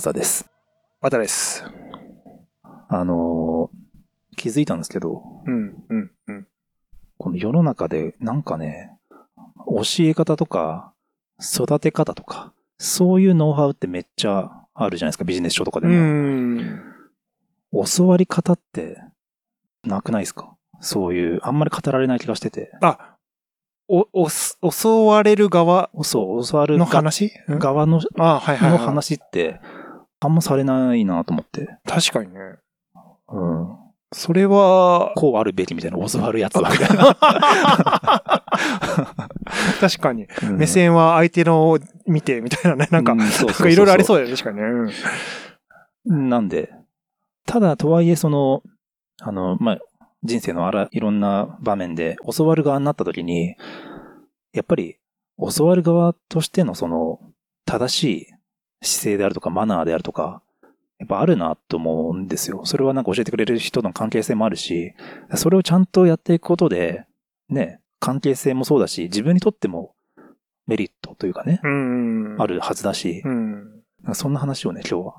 笹です。またです。あのー気づいたんですけど、うん、うん、うん。この世の中でなんかね、教え方とか、育て方とか、そういうノウハウってめっちゃあるじゃないですか、ビジネス書とかでうも。ん。教わり方って、なくないですか？そういう、あんまり語られない気がしてて。あ、お、おす、襲われる側そう、教わるのが話？うん側のあはいはい、のはい。話って、あんまされないなと思って。確かにね。うん。それは、こうあるべきみたいな、教わるやつはみたいな。確かに。うん目線は相手のを見て、みたいなね。なんかいろいろありそうだよね、確かにね。うんなんで、ただとはいえその、あの、まあ、人生のあら、いろんな場面で教わる側になった時に、やっぱり教わる側としてのその、正しい姿勢であるとかマナーであるとか、やっぱあるなと思うんですよ。それはなんか教えてくれる人の関係性もあるし、それをちゃんとやっていくことで、ね、関係性もそうだし、自分にとってもメリットというかね、うん。あ。るはずだし、うん。なんかそんな話をね、今日は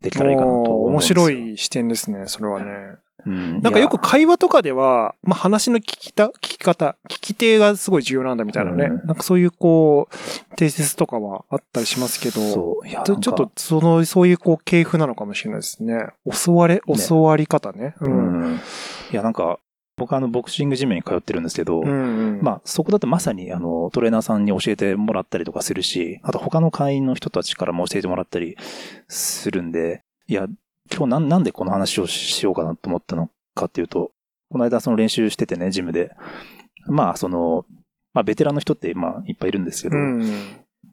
できたらいいかなと思うん面ですよ。白い視点ですね、それはね。うん。なんかよくい会話とかでは、まあ話の聞きた、聞き方、聞き手がすごい重要なんだみたいなね。うんなんかそういうこう、定説とかはあったりしますけど、やそう。いや、ちょっと、その、そういうこう、系譜なのかもしれないですね。襲われ、教わり方ね。なんか、うん。いや、なんか、僕はあの、ボクシングジムに通ってるんですけど、うん。うん。まあ、そこだとまさに、あの、トレーナーさんに教えてもらったりとかするし、あと他の会員の人たちからも教えてもらったりするんで、いや、今日なんなんでこの話をしようかなと思ったのかっていうと、この間その練習しててね、ジムで。まあ、その、まあ、ベテランの人って、まあ、いっぱいいるんですけど、うん。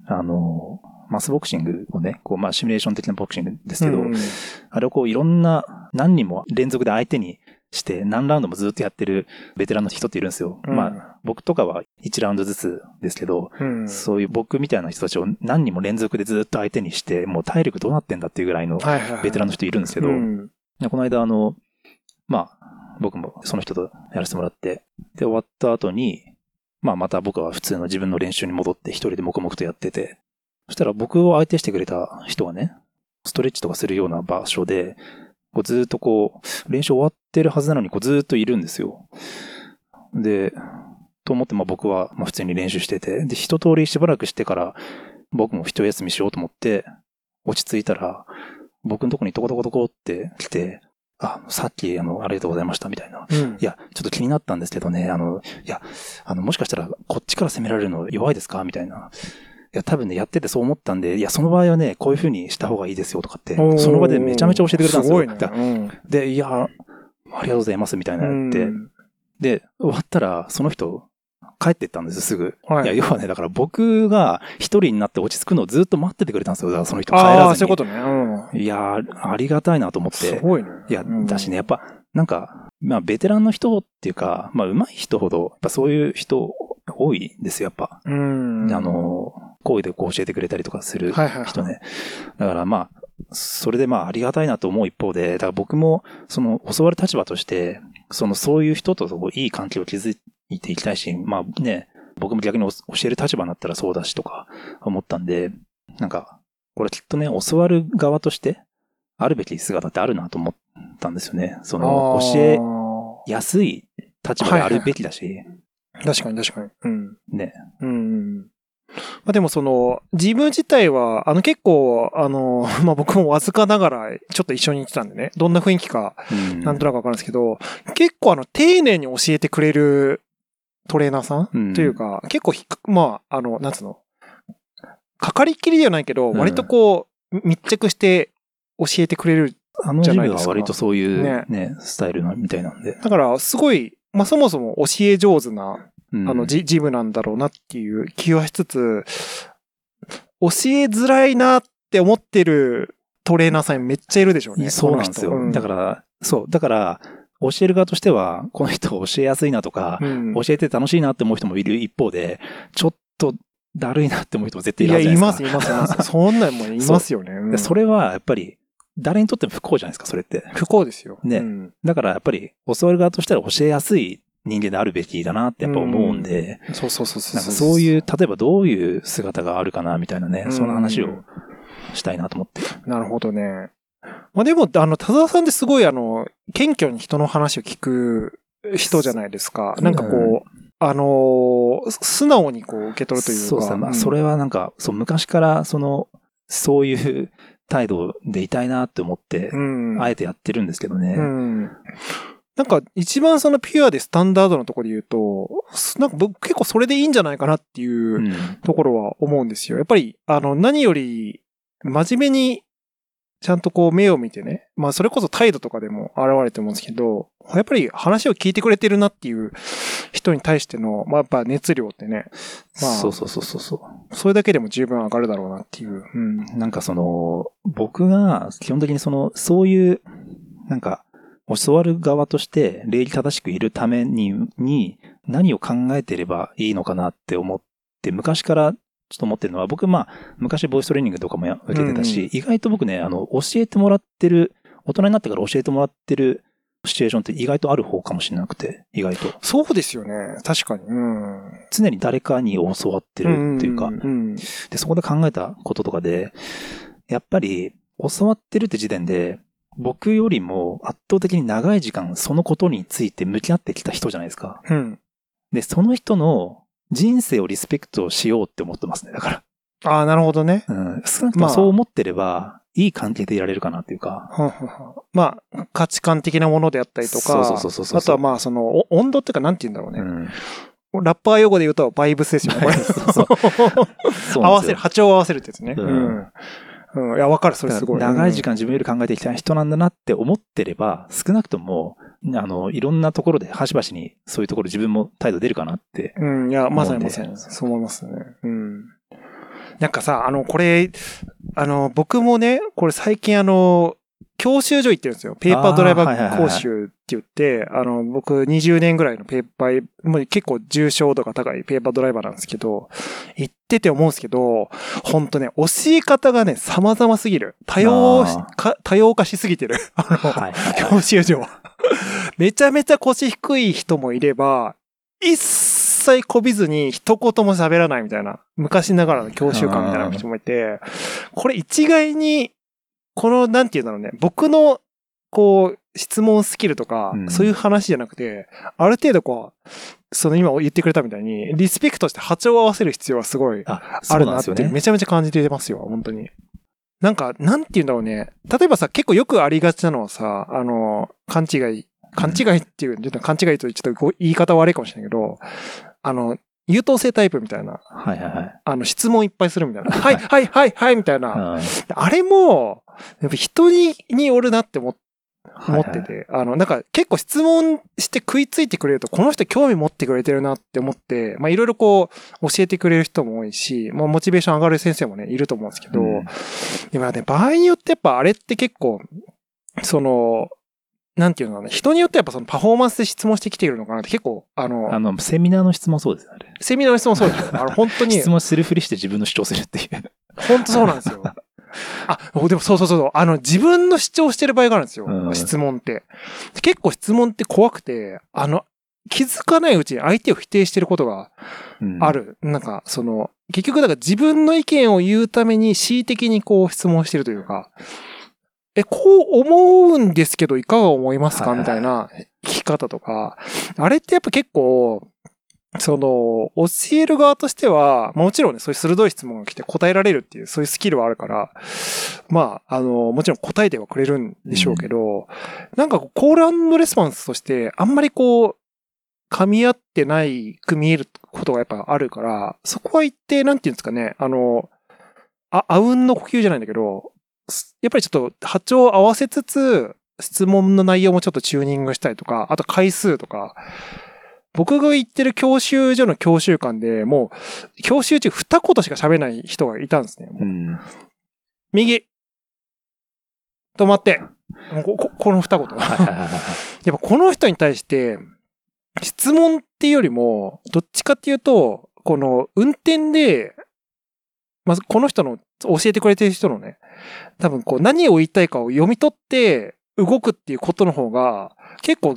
あの、マスボクシングをね、こう、まあ、シミュレーション的なボクシングですけど、うんあれをこういろんな何人も連続で相手にして何ラウンドもずっとやってるベテランの人っているんですよ。うんまあ僕とかは1ラウンドずつですけど、うん。そういう僕みたいな人たちを何人も連続でずっと相手にして、もう体力どうなってんだっていうぐらいの。ベテランの人いるんですけど、この間あの、まあ僕もその人とやらせてもらって、で終わった後に、まあまた僕は普通の自分の練習に戻って一人で黙々とやってて、そしたら僕を相手してくれた人がね、ストレッチとかするような場所で、こうずーっとこう、練習終わってるはずなのにこうずーっといるんですよ。で、と思ってまあ僕はまあ普通に練習してて、で、一通りしばらくしてから僕も一休みしようと思って落ち着いたら、僕のとこにトコトコトコって来て、あ、さっきあの、ありがとうございましたみたいな。うんい。や、ちょっと気になったんですけどね、あの、いや、あの、もしかしたら、こっちから攻められるの弱いですか？みたいな。いや、多分ね、やっててそう思ったんで、いや、その場合はね、こういう風にした方がいいですよとかって、その場でめちゃめちゃ教えてくれたんですよ。すね。だうんで、いや、ありがとうございますみたいな言って、うんで、終わったら、その人、帰ってったんですよ、すぐ。はいいや、要はね、だから僕が一人になって落ち着くのをずっと待っててくれたんですよ。だからその人帰ああ、らずに。そういうことね。うん。いや、ありがたいなと思って。すごいね。いや、うんだしね、やっぱ、なんか、まあ、ベテランの人っていうか、まあ、上手い人ほど、やっぱそういう人多いんですよ、やっぱ。うん。あの、声でこう教えてくれたりとかするはいはいはい人ね。だからまあ、それでまあ、ありがたいなと思う一方で、だから僕も、その、教わる立場として、その、そういう人といい関係を築いていきたいし、まあね、僕も逆に教える立場になったらそうだしとか思ったんで、なんか、これきっとね、教わる側として、あるべき姿ってあるなと思ったんですよね。その、教ええやすい立場であるべきだし、確かに確かに。うん。ね。うん。まあでもその、自分自体は、あの結構、あの、まあ僕もわずかながら、ちょっと一緒に行ってたんでね、どんな雰囲気か、うんなんとなくわかるんですけど、結構あの、丁寧に教えてくれるトレーナーさん、うん。というか、結構まあ、あの、なんつうの、かかりきりじゃないけど、うん。割とこう、密着して教えてくれる。あのジムはじゃないですか。割とそういうね。ね、スタイルなみたいなんで。だから、すごい、まあそもそも教え上手な、うん。あの、ジジムなんだろうなっていう気はしつつ、教えづらいなって思ってるトレーナーさんめっちゃいるでしょうね。そうなんですよ。だか、ら、そう、だから、教える側としては、この人教えやすいなとか、うん教えて楽しいなって思う人もいる一方で、ちょっとだるいなって思う人も絶対いいや、るはずじゃいないですか。ます、います、います。そんなんもいますよね。うんでそれはやっぱり、誰にとっても不幸じゃないですか、それって。不幸ですよ。ねうんだからやっぱり、教わる側としては教えやすい人間であるべきだなってやっぱ思うんで、そうそうそうそう。なんかそういう、例えばどういう姿があるかなみたいなね、うんその話をしたいなと思って。なるほどね。まあでも、あの、田沢さんってすごいあの、謙虚に人の話を聞く人じゃないですか。なんかこう、あのー素直にこう受け取るというか。そうですね。まあ、んそれはなんか、そう、昔から、その、そういう態度でいたいなって思って、うん。あえてやってるんですけどね。うん。なんか一番そのピュアでスタンダードなところで言うと、すなんか僕結構それでいいんじゃないかなっていううんところは思うんですよ。やっぱり、あの、何より、真面目に、ちゃんとこう目を見てね。まあそれこそ態度とかでも現れてると思うんですけど、やっぱり話を聞いてくれてるなっていう人に対しての、まあやっぱ熱量ってね、まあそうそうそうそうそう。それだけでも十分上がるだろうなっていう。うん。なんかその、僕が基本的にその、そういう、なんか、教わる側として礼儀正しくいるために、に何を考えてればいいのかなって思って、昔からちょっと思ってるのは、僕まあ、昔ボイストレーニングとかもや受けてたし、うん意外と僕ね、あの、教えてもらってる、大人になってから教えてもらってるシチュエーションって意外とある方かもしれなくて、意外と。そうですよね。確かに。うん。っ常に誰かに教わってるっていうか、うん。で、そこで考えたこととかで、やっぱり教わってるって時点で、僕よりも圧倒的に長い時間そのことについて向き合ってきた人じゃないですか。うん。で、その人の人生をリスペクトしようって思ってますね。だから。ああ、なるほどね。うん。少なくとまあもそう思ってれば、いい関係でいられるかなっていうか。はんはんはんまあ、価値観的なものであったりとか、そうそうそうそうあとはまあ、その、お温度っていうか、なんて言うんだろうね。うん。ラッパー用語で言うと、バイブス ですよね。そうそう合わせる、波長を合わせるってやつね。ううんん。うん。いや、わかる、それすごい。長い時間自分より考えてきた人なんだなって思ってれば、少なくとも、あの、いろんなところで端々にそういうところ自分も態度出るかなって。うん。うん。いや、まさにまさに。そう思いますね。うん。なんかさ、あの、これ、あの、僕もね、これ最近あの、教習所行ってるんですよ。ペーパードライバー講習って言って、あの、僕20年ぐらいのペーパー、もう結構重症度が高いペーパードライバーなんですけど、行ってて思うんですけど、ほんとね、教え方がね、様々すぎる。多様多様化しすぎてる。あの、はいはいはい教習所。めちゃめちゃ腰低い人もいれば、一切こびずに一言も喋らないみたいな、昔ながらの教習官みたいな人もいて、これ一概に、この、なんていうんだろうね、僕の、こう、質問スキルとか、うんそういう話じゃなくて、ある程度こう、その今言ってくれたみたいに、リスペクトして波長を合わせる必要はすごいあ、るなって、なんですよね。めちゃめちゃ感じてますよ、本当に。なんか、なんて言うんだろうね。例えばさ、結構よくありがちなのはさ、あの、勘違い、勘違いっていう、ちょっと勘違いとちょっとご言い方悪いかもしれないけど、あの、優等生タイプみたいな、はいはいはい。あの、質問いっぱいするみたいな。はい、はい、はい、はい、みたいな。うんあれも、やっぱ人に、によるなって思っ思ってはいはいて、あの、なんか結構質問して食いついてくれると、この人興味持ってくれてるなって思って、まあいろいろこう、教えてくれる人も多いし、まあモチベーション上がる先生もね、いると思うんですけど、うんでもね、場合によってやっぱあれって結構、その、なんていうのかな、人によってやっぱそのパフォーマンスで質問してきているのかなって結構、あの、あの、セミナーの質問そうですよ、あれ。セミナーの質問そうですよ。あの、本当に、質問するふりして自分の主張するっていう。本当そうなんですよ。あ、でもそうそうそう。あの、自分の主張してる場合があるんですよ。うん質問って。結構質問って怖くて、あの、気づかないうちに相手を否定してることがうんあ。る。なんか、その、結局だから自分の意見を言うために恣意的にこう質問してるというか、え、こう思うんですけどいかが思いますか？みたいな聞き方とか、あれってやっぱ結構、その、教える側としては、もちろんね、そういう鋭い質問が来て答えられるっていう、そういうスキルはあるから、まあ、あの、もちろん答えてはくれるんでしょうけど、なんかこうコールレスポンスとして、あんまりこう、噛み合ってないく見えることがやっぱあるから、そこは一定、なんていうんですかね、あの、あ、あうんの呼吸じゃないんだけど、すやっぱりちょっと波長を合わせつつ、質問の内容もちょっとチューニングしたりとか、あと回数とか、僕が行ってる教習所の教習官でもう、教習中二言しか喋れない人がいたんですね。うん。右。止まって。こここの二言。やっぱこの人に対して、質問っていうよりも、どっちかっていうと、この運転で、まずこの人の教えてくれてる人のね、多分こう何を言いたいかを読み取って動くっていうことの方が、結構、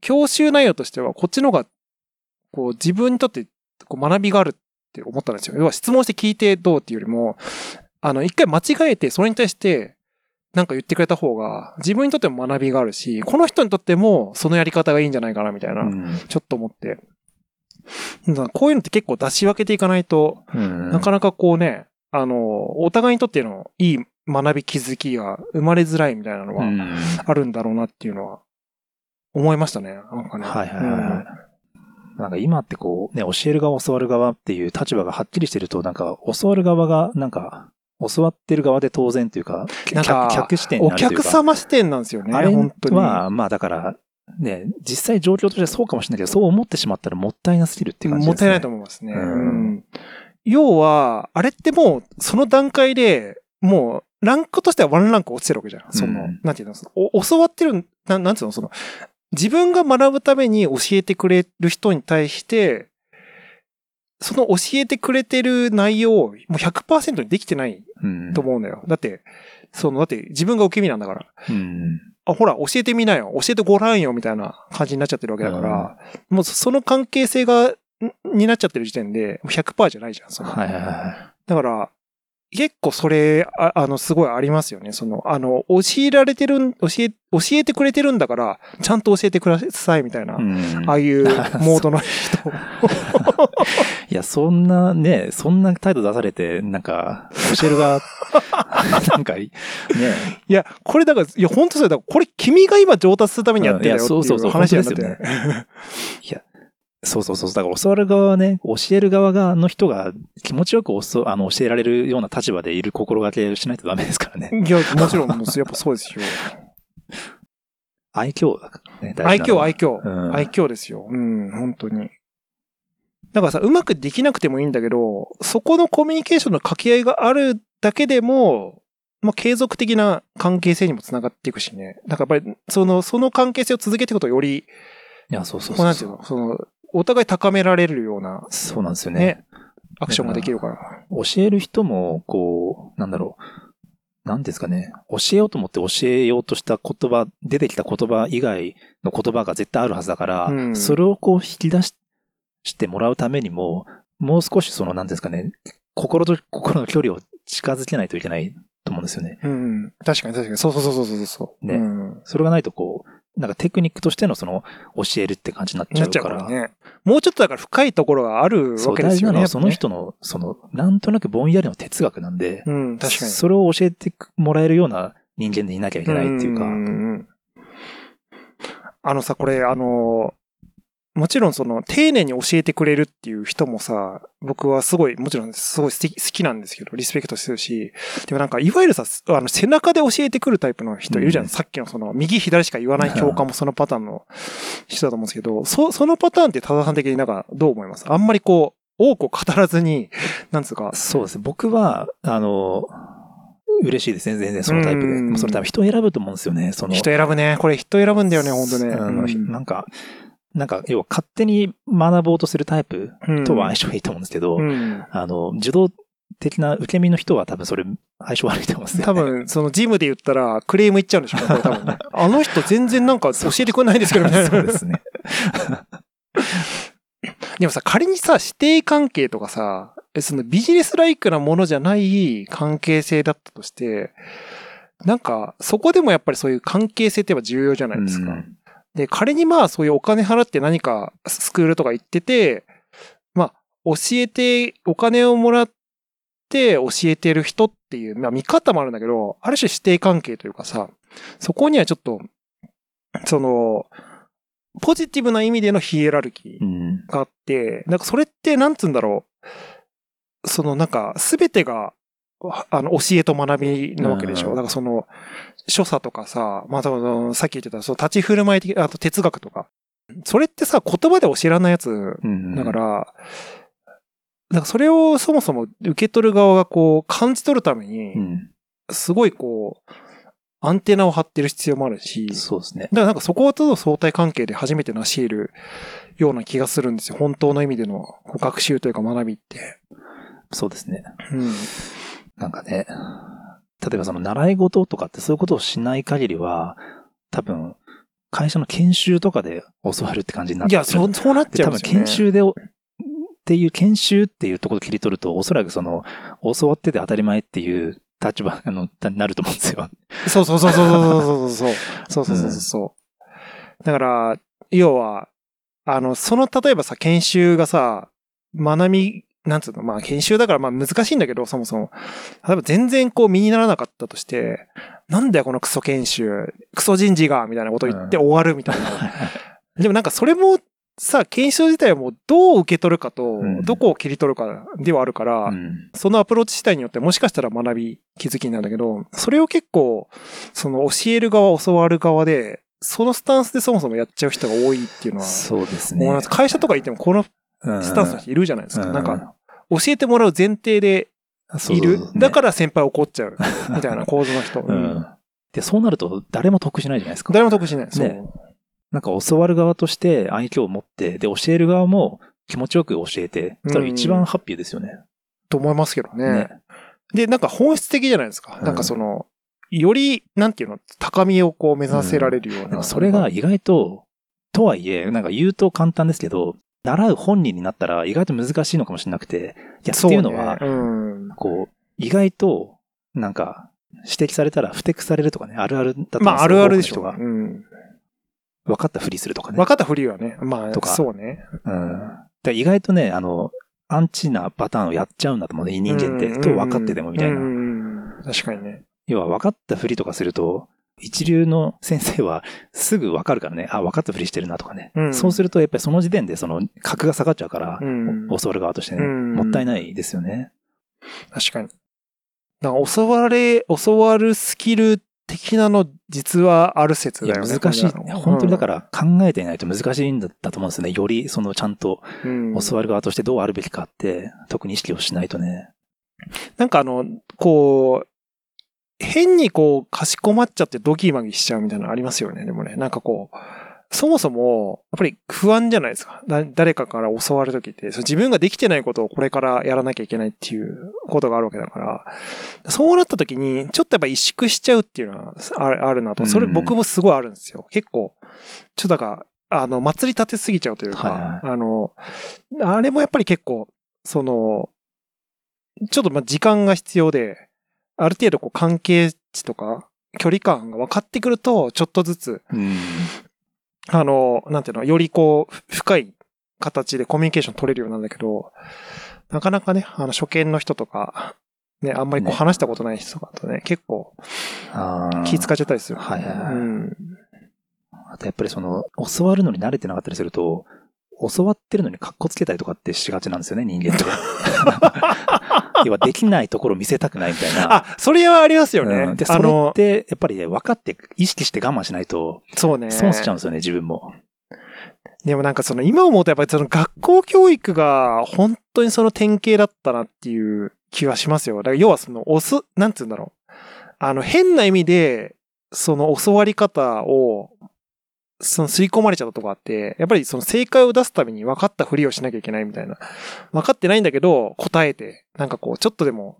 教習内容としてはこっちの方が、こう自分にとってこう学びがあるって思ったんですよ。要は質問して聞いてどうっていうよりも、あの、一回間違えて、それに対して、なんか言ってくれた方が、自分にとっても学びがあるし、この人にとっても、そのやり方がいいんじゃないかな、みたいな、うんちょっと思って。こういうのって結構出し分けていかないと、うんなかなかこうね、あの、お互いにとってのいい学び気づきが生まれづらいみたいなのはうんあるんだろうなっていうのは思いましたね。なんかね。はいはいはいはい。なんか今ってこう、ね、教える側、教わる側っていう立場がはっきりしてると、なんか教わる側が、なんか、教わってる側で当然というか、なんか客客視点におなるというか。客様視点なんですよね。あれ本当に。は、まあだから、ね、実際状況としてそうかもしれないけど、そう思ってしまったらもったいなすぎるっていう感じですね。もったいないと思いますね。うんうん要は、あれってもう、その段階で、もう、ランクとしてはワンランク落ちてるわけじゃん。その、うんなんていうの、お教わってる、ななんていうの、その、自分が学ぶために教えてくれる人に対して、その教えてくれてる内容をもう100%にできてないうんと思うんだよ。だって、その、だって自分が受け身なんだから。うん。あ、ほら、教えてみなよ。教えてごらんよ。みたいな感じになっちゃってるわけだから、もうその関係性が、んになっちゃってる時点で、もう100%じゃないじゃん。そのはいはいはだから、結構それ、ああの、すごいありますよね。その、あの、教えられてるん、教え、教えてくれてるんだから、ちゃんと教えてください、みたいな。い。うんああいう モードの人。いや、そんなね、そんな態度出されて、なんか、教える側、なんか、ね、いや、これだから、いや、本当それだこれ君が今上達するためにやってんだよっていうそうそういう話ですて。いや、そうそうそう。だから教わる側はね、教える側が、の人が気持ちよく教あの教えられるような立場でいる心がけしないとダメですからね。いや、もちろん、やっぱそうですよ。愛嬌だからね。愛嬌、愛嬌。嬌。うん愛嬌ですよ。うん、本当に。だからさ、うまくできなくてもいいんだけど、そこのコミュニケーションの掛け合いがあるだけでも、まあ、継続的な関係性にもつながっていくしね。だからやっぱり、その、その関係性を続けていくことより、いや、そうそうこうそうなんていうの、その、お互い高められるような、そうなんですよね。ね、アクションができるから。教える人も、こう、なんだろう。なんですかね。教えようと思って教えようとした言葉、出てきた言葉以外の言葉が絶対あるはずだから、うんそれをこう引き出ししてもらうためにも、もう少しその、なんですかね、心と心の距離を近づけないといけないと思うんですよね。うん。確かに確かに。そうそうそうそうそうそう。ねうんそれがないとこう、なんかテクニックとしてのその、教えるって感じになっちゃうゃうか。かららね。もうちょっとだから深いところがあるそう、わけですよね。大事なのはその人の、その、なんとなくぼんやりの哲学なんで。うん、確かに。それを教えてもらえるような人間でいなきゃいけないっていうか、んんうんあのさ、これ、あの、もちろんその、丁寧に教えてくれるっていう人もさ、僕はすごい、もちろんすごい好きなんですけど、リスペクトしてるし、でもなんか、いわゆるさ、あの、背中で教えてくるタイプの人いるじゃん。うんさっきのその、右左しか言わない教科もそのパターンの人だと思うんですけど、そ、そのパターンって多田さん的になんか、どう思います？あんまりこう、多くを語らずに、なんつうか、そうですね。僕は、あの、嬉しいですね。全然そのタイプで。それ多分人を選ぶと思うんですよね。その、人選ぶね。これ人選ぶんだよね、ほんとね。あのうんなんか、なんか、要は勝手に学ぼうとするタイプうんとは相性いいと思うんですけど、うんあの、受動的な受け身の人は多分それ相性悪いと思うんですよ、ね。多分、そのジムで言ったらクレームいっちゃうんでしょうね、多分ね。あの人全然なんか教えてくれないんですけど、みたいな。そうですね。でもさ、仮にさ、指定関係とかさ、えそのビジネスライクなものじゃない関係性だったとして、なんか、そこでもやっぱりそういう関係性ってやっぱ重要じゃないですか。うんで、仮にまあそういうお金払って何かスクールとか行ってて、まあ、教えて、お金をもらって教えてる人っていう、まあ見方もあるんだけど、ある種指定関係というかさ、そこにはちょっと、その、ポジティブな意味でのヒエラルキーうん。があって、なんかそれってなんつうんだろう。そのなんかすべてが、あの、教えと学びなわけでしょ。うんだからその、所作とかさ、まあ、そのさっき言ってた、その立ち振る舞い的、あと哲学とか。それってさ、言葉で教えらんないやつうんだから、なんかそれをそもそも受け取る側がこう感じ取るためにう、ん。すごいこう、アンテナを張ってる必要もあるし、そうですね。だからなんかそことの相対関係で初めて成し得るような気がするんですよ。本当の意味での学習というか学びって。そうですね。うん。なんかね、例えばその習い事とかってそういうことをしない限りは、多分、会社の研修とかで教わるって感じになっていや、そう、そうなっちゃで、多分うんですよね。研修でお、っていう研修っていうところを切り取ると、おそらくその、教わってて当たり前っていう立場あの、なると思うんですよ。そうそうそうそうそうそうそう。そうそうそうそう。だから、要は、あの、その、例えばさ、研修がさ、学び、なんつうの、まあ研修だからまあ難しいんだけど、そもそも。例えば全然こう身にならなかったとして、なんだよこのクソ研修、クソ人事が、みたいなこと言って終わるみたいな。でもなんかそれもさ、研修自体はもうどう受け取るかとうん、どこを切り取るかではあるから、うん。そのアプローチ自体によってもしかしたら学び、気づきになるんだけど、それを結構、その教える側、教わる側で、そのスタンスでそもそもやっちゃう人が多いっていうのは、そうですね。会社とか行ってもこのうんスタンスの人いるじゃないですか。うんなんか、教えてもらう前提でいる。だからら先輩怒っちゃう。みたいな構図の人。う。ん。で、そうなると誰も得しないじゃないですか。誰も得しない。そう。ねなんか教わる側として愛嬌を持って、で、教える側も気持ちよく教えて、そしたら一番ハッピーですよね。と思いますけどね。ね。で、なんか本質的じゃないですか。うんなんかその、より、なんていうの、高みをこう目指せられるような。でもそれが意外と、とはいえ、なんか言うと簡単ですけど、習う本人になったら意外と難しいのかもしれなくて、いや、っていうのは。こう、意外と、なんか、指摘されたら不適されるとかね、あるあるだと思うんすよまあ、あるあるでしょうん。分かったふりするとかね。分かったふりはね。まあ、とかそうね。うん。だ意外とね、あの、アンチなパターンをやっちゃうんだと思うね、人間って。うんと分かっててもみたいな。うん。確かにね。要は分かったふりとかすると、一流の先生はすぐ分かるからね、あ、分かったふりしてるなとかね。うんそうするとやっぱりその時点でその格が下がっちゃうから、うん教わる側としてね、うんもったいないですよね。確かに。だから教われ、教わるスキル的なの実はある説だよね。難しい。本当にだから考えていないと難しいんだと思うんですよね。よりそのちゃんとうん教わる側としてどうあるべきかって、特に意識をしないとね。なんかあの、こう、変にこう、かしこまっちゃってドキマギしちゃうみたいなのありますよね。でもね、なんかこう、そもそも、やっぱり不安じゃないですか。だ誰かから教わるときって、自分ができてないことをこれからやらなきゃいけないっていうことがあるわけだから、そうなったときに、ちょっとやっぱ萎縮しちゃうっていうのはあるあるなと。それうん僕もすごいあるんですよ。結構、ちょっとだから、あの、祭り立てすぎちゃうというか、はいはいあの、あれもやっぱり結構、その、ちょっとまあ時間が必要で、ある程度こう関係値とか距離感が分かってくると、ちょっとずつ、うん。あの、なんていうの、よりこう、ふ深い形でコミュニケーション取れるようなんだけど、なかなかね、あの、初見の人とか、ね、あんまりこうね話したことない人とかとね、結構気使っちゃったりする。はいはいはいうん。あとやっぱりその、教わるのに慣れてなかったりすると、教わってるのに格好つけたりとかってしがちなんですよね、人間って。要はできないところを見せたくないみたいな。あ、それはありますよね。うんで、それあのっ、て、やっぱりね、分かって、意識して我慢しないと、そうね。損しちゃうんですよね、自分も。でもなんかその今思うとやっぱりその学校教育が本当にその典型だったなっていう気はしますよ。だから要はその押す、なんて言うんだろう。あの変な意味でその教わり方をその吸い込まれちゃったとこあって、やっぱりその正解を出すために分かったふりをしなきゃいけないみたいな。分かってないんだけど答えて、なんかこうちょっとでも、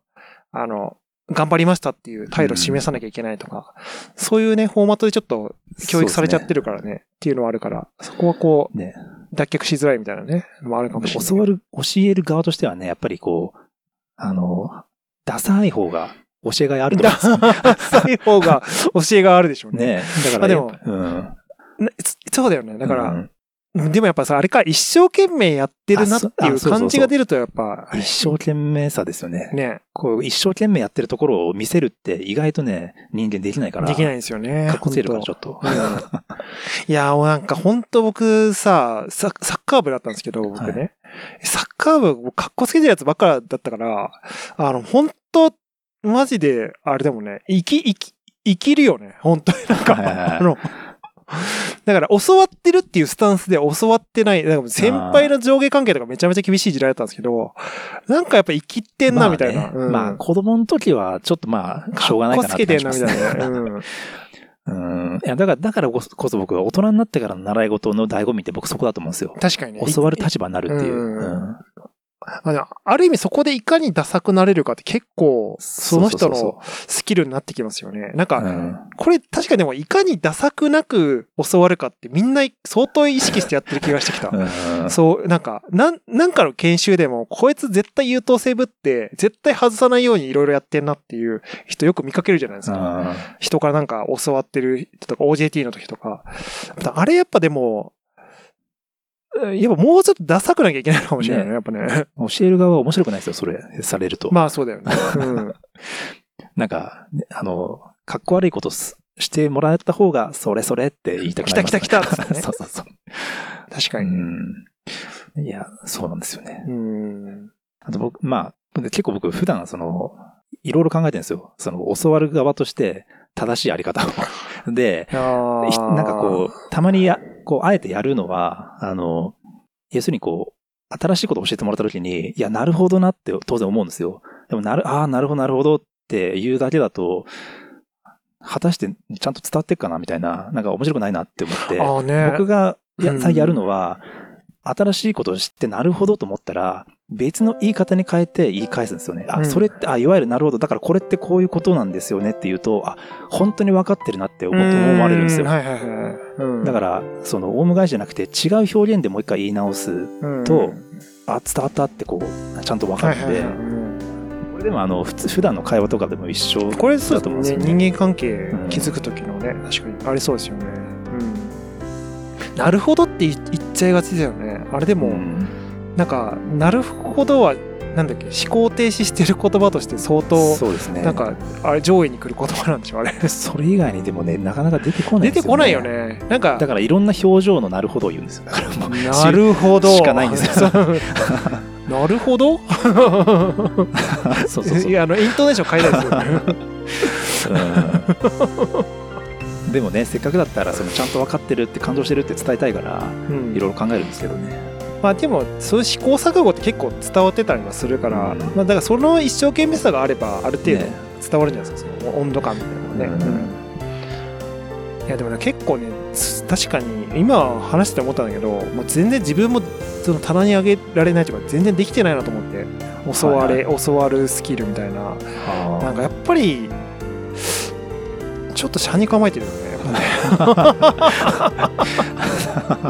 あの、頑張りましたっていう態度を示さなきゃいけないとか、そういうね、フォーマットでちょっと教育されちゃってるからね、っていうのはあるから、そこはこう、ね。脱却しづらいみたいなね、のもあるかもしれない。教わる、教える側としてはね、やっぱりこう、あの、ダサい方が教えがいあると思うんですよダサい方が教えがあるでしょうね。ね。だから、あでもうん。なそそうだよね。だから、うんでもやっぱさ、あれか、一生懸命やってるなっていう感じが出るとやっぱ、一生懸命さですよね。ね、こう、一生懸命やってるところを見せるって意外とね、人間できないから。できないんですよね。かっこつけるから本ちょっと。当うんいや、もうなんか本当僕さ、ササッカー部だったんですけど、僕ね。サッカー部、かっこつけてるやつばっかだったから、あの、本当マジで、あれでもね、生き、生き、生きるよね。本当になんか、はいはいはいあの、だから教わってるっていうスタンスで教わってない、先輩の上下関係とかめちゃめちゃ厳しい時代だったんですけど、なんかやっぱ生きてんなみたいな。まあねうんまあ、子供の時はちょっとまあ、しょうがないかなってかっこつけて感じんなみた。いな。うんうん。いや、だから、だからこそこそ僕は大人になってからの習い事の醍醐味って僕そこだと思うんですよ。確かにね。教わる立場になるっていう。うんうんある意味そこでいかにダサくなれるかって結構、その人のスキルになってきますよね。なんか、うんこれ確かにでもいかにダサくなく教わるかってみんな相当意識してやってる気がしてきた。うんそう、なんか、なん、なんかの研修でも、こいつ絶対優等生ぶって、絶対外さないようにいろいろやってんなっていう人よく見かけるじゃないですか。うん人からなんか教わってる人とか、OJT の時とか。あれやっぱでも、うんやっぱもうちょっとダサくなきゃいけないのかもしれないね、ねやっぱね。教える側は面白くないですよ、それ、されると。まあそうだよね。うん。なんか、ねあの、かっこ悪いことすしてもらった方が、それそれって言いたくなります、来た来た来たね そうそうそう。確かに。うん。いや、そうなんですよね。うん。あと僕、まあ、結構僕普段その、いろいろ考えてるんですよ。その、教わる側として正しいあり方を。で、なんかこう、たまにや、こう、あえてやるのは、あの、要するにこう、新しいことを教えてもらったときに、いや、なるほどなって当然思うんですよ。でも、なる、ああ、なるほど、なるほどって言うだけだと、果たしてちゃんと伝わってっかなみたいな、なんか面白くないなって思って、ね。僕がやうんやるのは、新しいことを知ってなるほどと思ったら、別の言い方に変えて言い返すんですよね。あ、うんそれって、あ、いわゆるなるほど、だからこれってこういうことなんですよねって言うと、あ、本当に分かってるなって思って思われるんですよう。はいはいはい。うんだから、その、オウム返しじゃなくて違う表現でもう一回言い直す。うんとあ、伝わったってこう、ちゃんと分かるんでこれでもあの、普通、普段の会話とかでも一緒これそうだと思うんですすよね。人間関係築く時のね、確かにありそうですよね。うん。なるほどって言っちゃいがちだよね。あれでも、うんなんか、なるほどは、なんだっけ、思考停止してる言葉として相当、そうですね。なんか、あれ上位に来る言葉なんでしょ、あれ。それ以外にでもね、なかなか出てこない出てこないよ。ね。なんかだ、からいろんな表情のなるほどを言うんですよ。だからもうなるほど。しかないんですよ なるほど？そうそうそうい。や、あの、イントネーション変えないですよね。うんでもね、せっかくだったら、そのちゃんと分かってるって感動してるって伝えたいから、うんいろいろ考えるんですけどね。まあでもそういう試行錯誤って結構伝わってたりはするから、うん。まあだからその一生懸命さがあればある程度ね。伝わるんじゃないですか、その温度感みたいなのがね、うん。うんいやでもね結構ねつ確かに今話して思ったんだけどもう全然自分もその棚に上げられないというか全然できてないなと思って教われ、教わるスキルみたいな。なんかやっぱりちょっと車に構えてるよね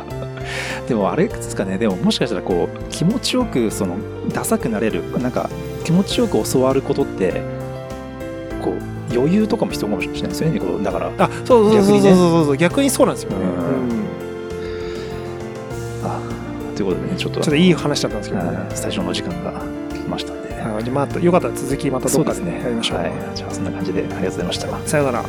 でもあれですかね、でももしかしたらこう気持ちよくそのダサくなれる、なんか気持ちよく教わることって、こう余裕とかも必要かもしれないですよね。こうだから、あそうそうそうそう逆にね。そうそう逆にそうなんですよね、あということでね、ちょっと。ちょっといい話だったんですけどね、はい。スタジオの時間が来ましたんで、はいでまあ、よかったら続きまたどっかでね、やりましょう。はい、じゃあそんな感じで。ありがとうございました。さよなら。